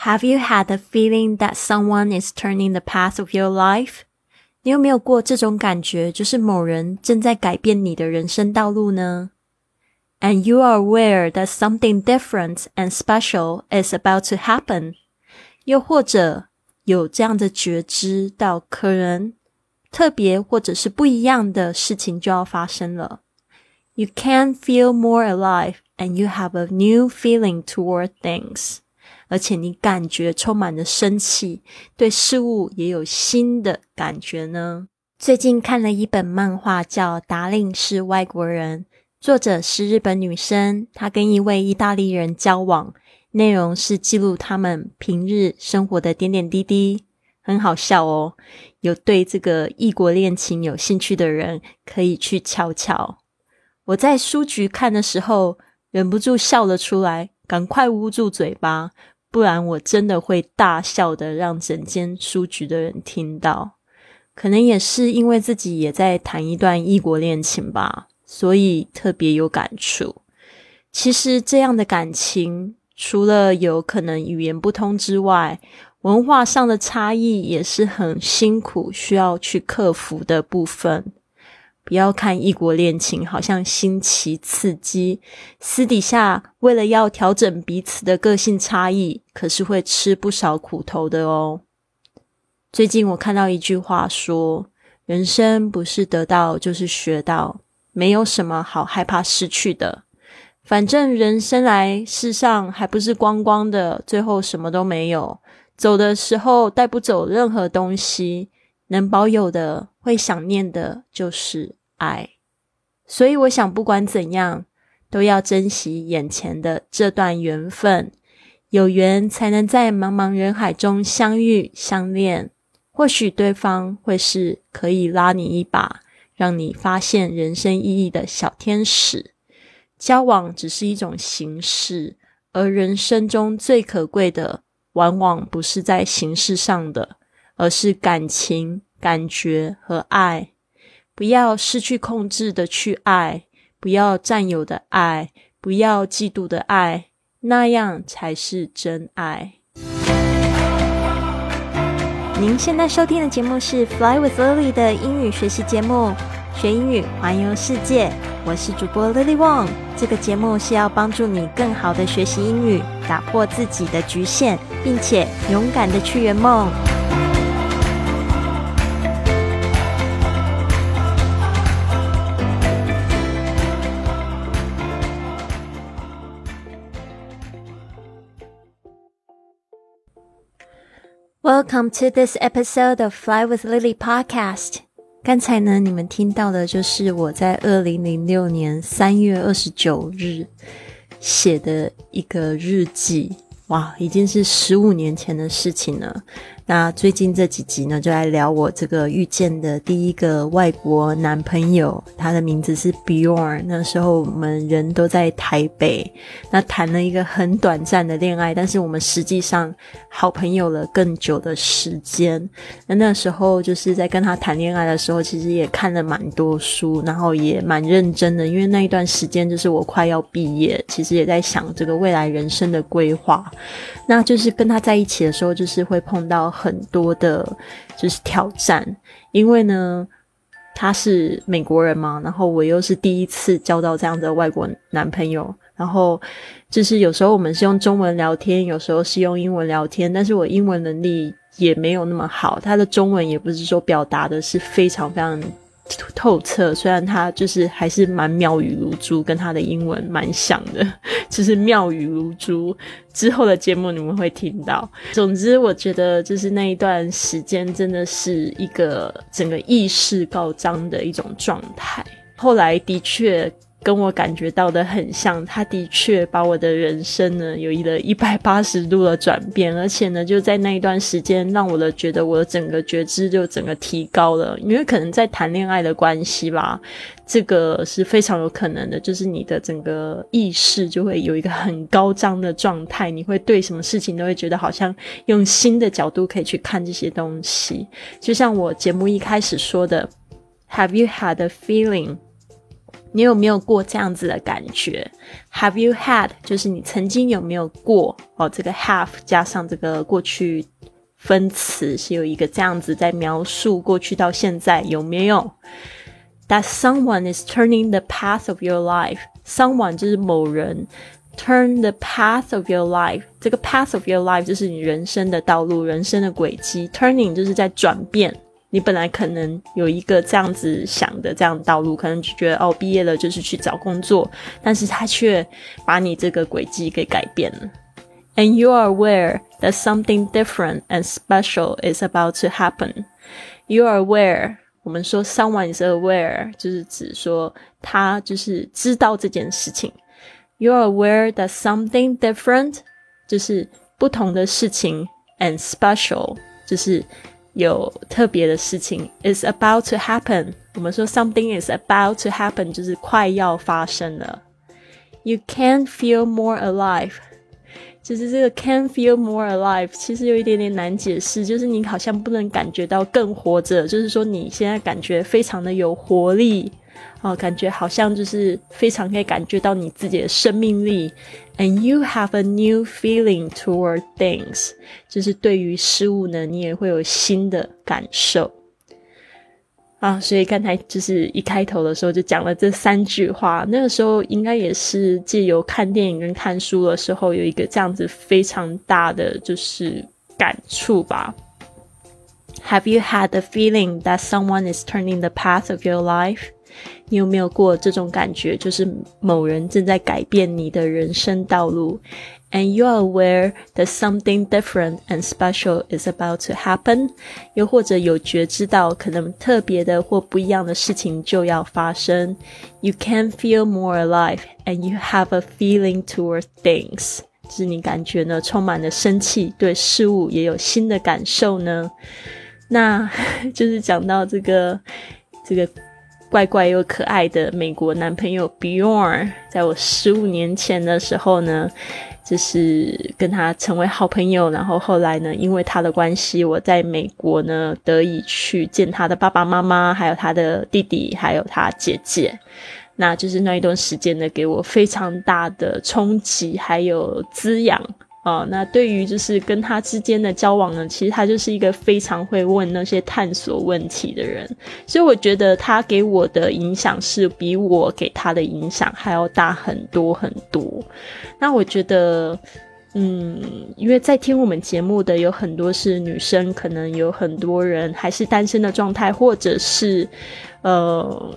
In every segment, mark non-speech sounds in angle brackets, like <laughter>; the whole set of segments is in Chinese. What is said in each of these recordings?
Have you had the feeling that someone is turning the path of your life？你有没有过这种感觉，就是某人正在改变你的人生道路呢？And you are aware that something different and special is about to happen？又或者有这样的觉知到，可能特别或者是不一样的事情就要发生了。You can feel more alive, and you have a new feeling toward things. 而且你感觉充满了生气，对事物也有新的感觉呢。最近看了一本漫画，叫《达令是外国人》，作者是日本女生，她跟一位意大利人交往，内容是记录他们平日生活的点点滴滴，很好笑哦。有对这个异国恋情有兴趣的人，可以去瞧瞧。我在书局看的时候，忍不住笑了出来，赶快捂住嘴巴。不然我真的会大笑的，让整间书局的人听到。可能也是因为自己也在谈一段异国恋情吧，所以特别有感触。其实这样的感情，除了有可能语言不通之外，文化上的差异也是很辛苦，需要去克服的部分。不要看异国恋情好像新奇刺激，私底下为了要调整彼此的个性差异，可是会吃不少苦头的哦。最近我看到一句话说：“人生不是得到就是学到，没有什么好害怕失去的。反正人生来世上还不是光光的，最后什么都没有。走的时候带不走任何东西，能保有的。”会想念的就是爱，所以我想，不管怎样，都要珍惜眼前的这段缘分。有缘才能在茫茫人海中相遇相恋，或许对方会是可以拉你一把，让你发现人生意义的小天使。交往只是一种形式，而人生中最可贵的，往往不是在形式上的，而是感情。感觉和爱，不要失去控制的去爱，不要占有的爱，不要嫉妒的爱，那样才是真爱。您现在收听的节目是《Fly with Lily》的英语学习节目，学英语环游世界。我是主播 Lily Wong。这个节目是要帮助你更好的学习英语，打破自己的局限，并且勇敢的去圆梦。Welcome to this episode of Fly with Lily podcast。刚才呢，你们听到的就是我在二零零六年三月二十九日写的一个日记。哇，已经是十五年前的事情了。那最近这几集呢，就来聊我这个遇见的第一个外国男朋友，他的名字是 Bjorn。那时候我们人都在台北，那谈了一个很短暂的恋爱，但是我们实际上好朋友了更久的时间。那那时候就是在跟他谈恋爱的时候，其实也看了蛮多书，然后也蛮认真的，因为那一段时间就是我快要毕业，其实也在想这个未来人生的规划。那就是跟他在一起的时候，就是会碰到很多的，就是挑战，因为呢，他是美国人嘛，然后我又是第一次交到这样的外国男朋友，然后就是有时候我们是用中文聊天，有时候是用英文聊天，但是我英文能力也没有那么好，他的中文也不是说表达的是非常非常。透彻，虽然他就是还是蛮妙语如珠，跟他的英文蛮像的，就是妙语如珠。之后的节目你们会听到。总之，我觉得就是那一段时间真的是一个整个意识高涨的一种状态。后来的确。跟我感觉到的很像，他的确把我的人生呢有一个一百八十度的转变，而且呢就在那一段时间，让我的觉得我的整个觉知就整个提高了。因为可能在谈恋爱的关系吧，这个是非常有可能的，就是你的整个意识就会有一个很高涨的状态，你会对什么事情都会觉得好像用新的角度可以去看这些东西。就像我节目一开始说的，Have you had a feeling？你有没有过这样子的感觉？Have you had？就是你曾经有没有过哦？这个 have 加上这个过去分词是有一个这样子在描述过去到现在有没有？That someone is turning the path of your life. Someone 就是某人，turn the path of your life。这个 path of your life 就是你人生的道路、人生的轨迹。Turning 就是在转变。你本来可能有一个这样子想的这样道路，可能就觉得哦，毕业了就是去找工作，但是他却把你这个轨迹给改变了。And you are aware that something different and special is about to happen. You are aware. 我们说 someone is aware，就是指说他就是知道这件事情。You are aware that something different，就是不同的事情，and special，就是有特别的事情，is about to happen。我们说 something is about to happen，就是快要发生了。You can feel more alive。 就是这个 can feel more alive，其实有一点点难解释，就是你好像不能感觉到更活着，就是说你现在感觉非常的有活力。哦，感觉好像就是非常可以感觉到你自己的生命力，and you have a new feeling toward things，就是对于事物呢，你也会有新的感受啊。所以刚才就是一开头的时候就讲了这三句话，那个时候应该也是借由看电影跟看书的时候有一个这样子非常大的就是感触吧。Have you had the feeling that someone is turning the path of your life? 你有没有过这种感觉？就是某人正在改变你的人生道路 ，and you are aware that something different and special is about to happen。又或者有觉知到可能特别的或不一样的事情就要发生。You can feel more alive, and you have a feeling toward things。就是你感觉呢，充满了生气，对事物也有新的感受呢。那就是讲到这个，这个。 <laughs> 怪怪又可爱的美国男朋友 Bjorn，在我十五年前的时候呢，就是跟他成为好朋友。然后后来呢，因为他的关系，我在美国呢得以去见他的爸爸妈妈，还有他的弟弟，还有他姐姐。那就是那一段时间呢，给我非常大的冲击，还有滋养。啊，那对于就是跟他之间的交往呢，其实他就是一个非常会问那些探索问题的人，所以我觉得他给我的影响是比我给他的影响还要大很多很多。那我觉得，嗯，因为在听我们节目的有很多是女生，可能有很多人还是单身的状态，或者是，呃。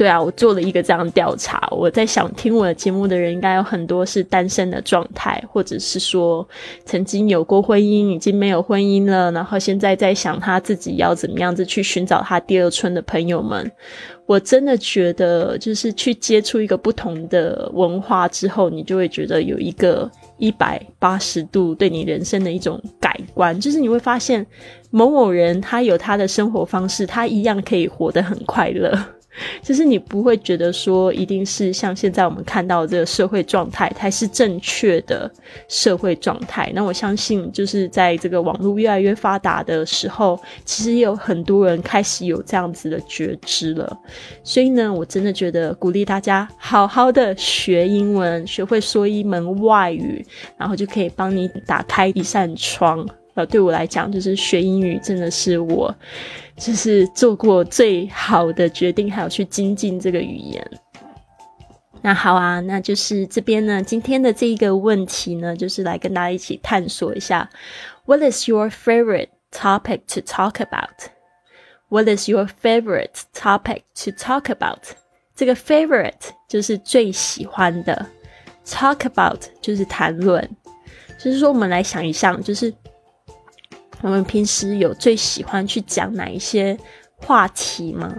对啊，我做了一个这样调查。我在想，听我的节目的人应该有很多是单身的状态，或者是说曾经有过婚姻，已经没有婚姻了，然后现在在想他自己要怎么样子去寻找他第二春的朋友们。我真的觉得，就是去接触一个不同的文化之后，你就会觉得有一个一百八十度对你人生的一种改观。就是你会发现，某某人他有他的生活方式，他一样可以活得很快乐。就是你不会觉得说一定是像现在我们看到这个社会状态才是正确的社会状态。那我相信，就是在这个网络越来越发达的时候，其实也有很多人开始有这样子的觉知了。所以呢，我真的觉得鼓励大家好好的学英文，学会说一门外语，然后就可以帮你打开一扇窗。呃，对我来讲，就是学英语真的是我。就是做过最好的决定，还有去精进这个语言。那好啊，那就是这边呢，今天的这一个问题呢，就是来跟大家一起探索一下：What is your favorite topic to talk about？What is your favorite topic to talk about？这个 favorite 就是最喜欢的，talk about 就是谈论。就是说，我们来想一想，就是。我们平时有最喜欢去讲哪一些话题吗？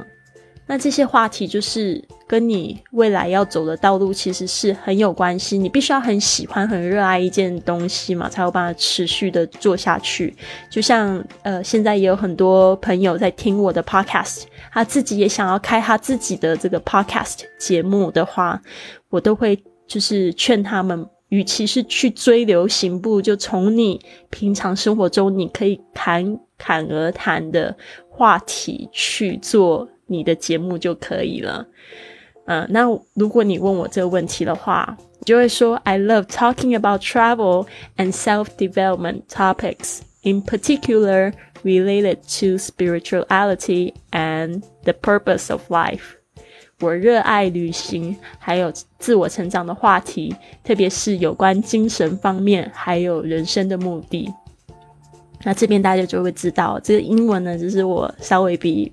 那这些话题就是跟你未来要走的道路其实是很有关系。你必须要很喜欢、很热爱一件东西嘛，才有办法持续的做下去。就像呃，现在也有很多朋友在听我的 podcast，他自己也想要开他自己的这个 podcast 节目的话，我都会就是劝他们。与其是去追流行，不如就从你平常生活中你可以侃侃而谈的话题去做 你的节目就可以了。嗯，那如果你问我这个问题的话，就会说，I love talking about travel and self-development topics, in particular related to spirituality and the purpose of life. 我热爱旅行，还有自我成长的话题，特别是有关精神方面，还有人生的目的。那这边大家就会知道，这个英文呢，就是我稍微比。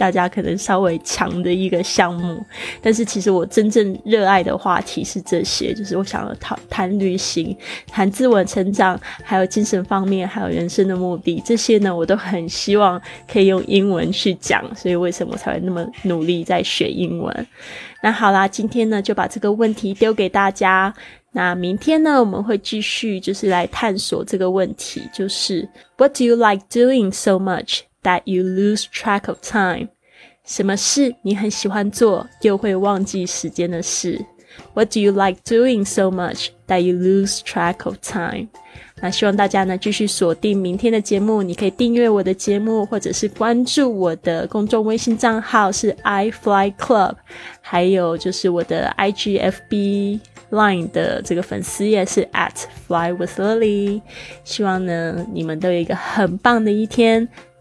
大家可能稍微强的一个项目，但是其实我真正热爱的话题是这些，就是我想要谈谈旅行、谈自我成长，还有精神方面，还有人生的目的，这些呢，我都很希望可以用英文去讲，所以为什么才会那么努力在学英文？那好啦，今天呢就把这个问题丢给大家，那明天呢我们会继续就是来探索这个问题，就是 What do you like doing so much? That you lose track of time，什么事你很喜欢做又会忘记时间的事？What do you like doing so much that you lose track of time？那希望大家呢继续锁定明天的节目，你可以订阅我的节目，或者是关注我的公众微信账号是 i fly club，还有就是我的 i g f b line 的这个粉丝也是 at fly with lily。希望呢你们都有一个很棒的一天。